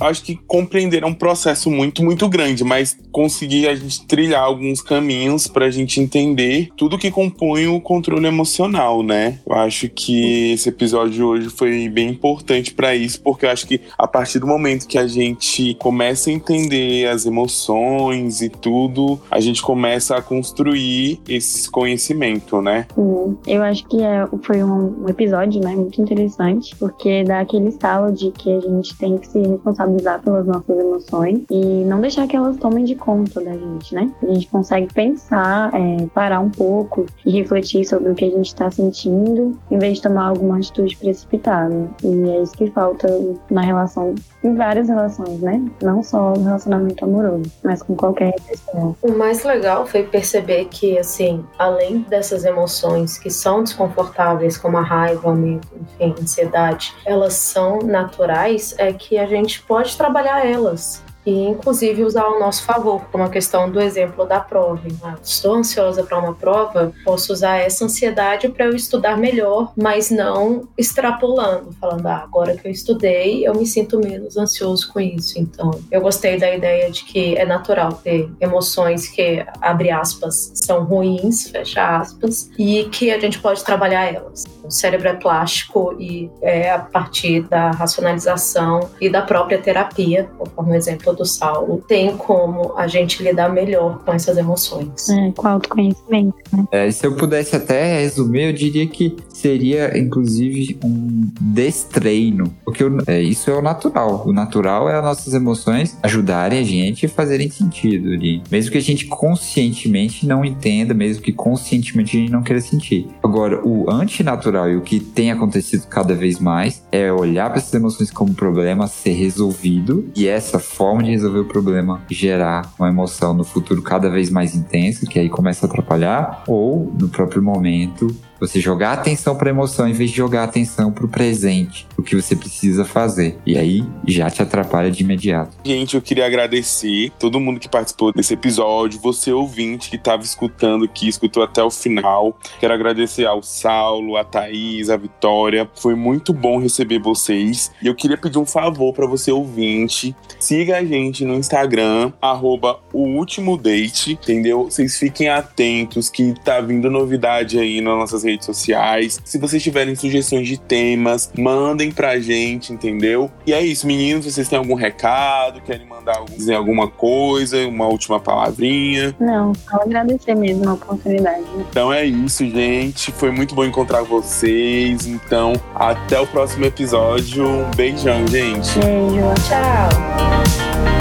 Acho que compreender é um processo muito, muito grande, mas conseguir a gente trilhar alguns caminhos para a gente entender tudo que compõe o controle emocional, né? Eu acho que esse episódio de hoje foi bem importante para isso, porque eu acho que a partir do momento que a gente começa a entender as emoções e tudo, a gente começa a construir esse conhecimento, né? Sim, eu acho que é, foi um episódio, né, muito interessante, porque dá aquele estalo de que a gente tem que se responsabilizar pelas nossas emoções e não deixar que elas tomem de conta da gente, né? A gente consegue pensar, é, parar um pouco e refletir sobre o que a gente está sentindo, em vez de tomar alguma atitude precipitada. E é isso que falta na relação, em várias relações, né? Não só no relacionamento amoroso, mas com qualquer pessoa. O mais legal foi perceber que, assim, além dessas emoções que são desconfortáveis, como a raiva, o medo, enfim, ansiedade, elas são naturais, é que a gente pode trabalhar elas e inclusive usar ao nosso favor, como a questão do exemplo da prova. Ah, estou ansiosa para uma prova, posso usar essa ansiedade para eu estudar melhor, mas não extrapolando, falando, ah, agora que eu estudei, eu me sinto menos ansioso com isso. Então, eu gostei da ideia de que é natural ter emoções que, abre aspas, são ruins, fecha aspas, e que a gente pode trabalhar elas. O cérebro é plástico e é a partir da racionalização e da própria terapia, conforme o exemplo do Saulo, tem como a gente lidar melhor com essas emoções. É, com autoconhecimento. Né? É, se eu pudesse até resumir, eu diria que seria inclusive um destreino, porque é, isso é o natural. O natural é as nossas emoções ajudarem a gente a fazerem sentido ali. Mesmo que a gente conscientemente não entenda, mesmo que conscientemente a gente não queira sentir. Agora, o antinatural e o que tem acontecido cada vez mais é olhar para essas emoções como um problema ser resolvido e essa forma de resolver o problema gerar uma emoção no futuro cada vez mais intensa, que aí começa a atrapalhar, ou no próprio momento você jogar atenção para a emoção em vez de jogar atenção para o presente, o que você precisa fazer. E aí já te atrapalha de imediato. Gente, eu queria agradecer todo mundo que participou desse episódio, você ouvinte que estava escutando, que escutou até o final. Quero agradecer ao Saulo, a Thaís, a Vitória. Foi muito bom receber vocês. E eu queria pedir um favor para você ouvinte. Siga a gente no Instagram, arroba o último date, entendeu? Vocês fiquem atentos que tá vindo novidade aí nas nossas redes sociais. Se vocês tiverem sugestões de temas, mandem pra gente, entendeu? E é isso, meninos. Vocês têm algum recado? Querem mandar dizer alguma coisa? Uma última palavrinha? Não, só agradecer mesmo a oportunidade. Então é isso, gente. Foi muito bom encontrar vocês. Então, até o próximo episódio. Um beijão, gente. Beijo. Tchau.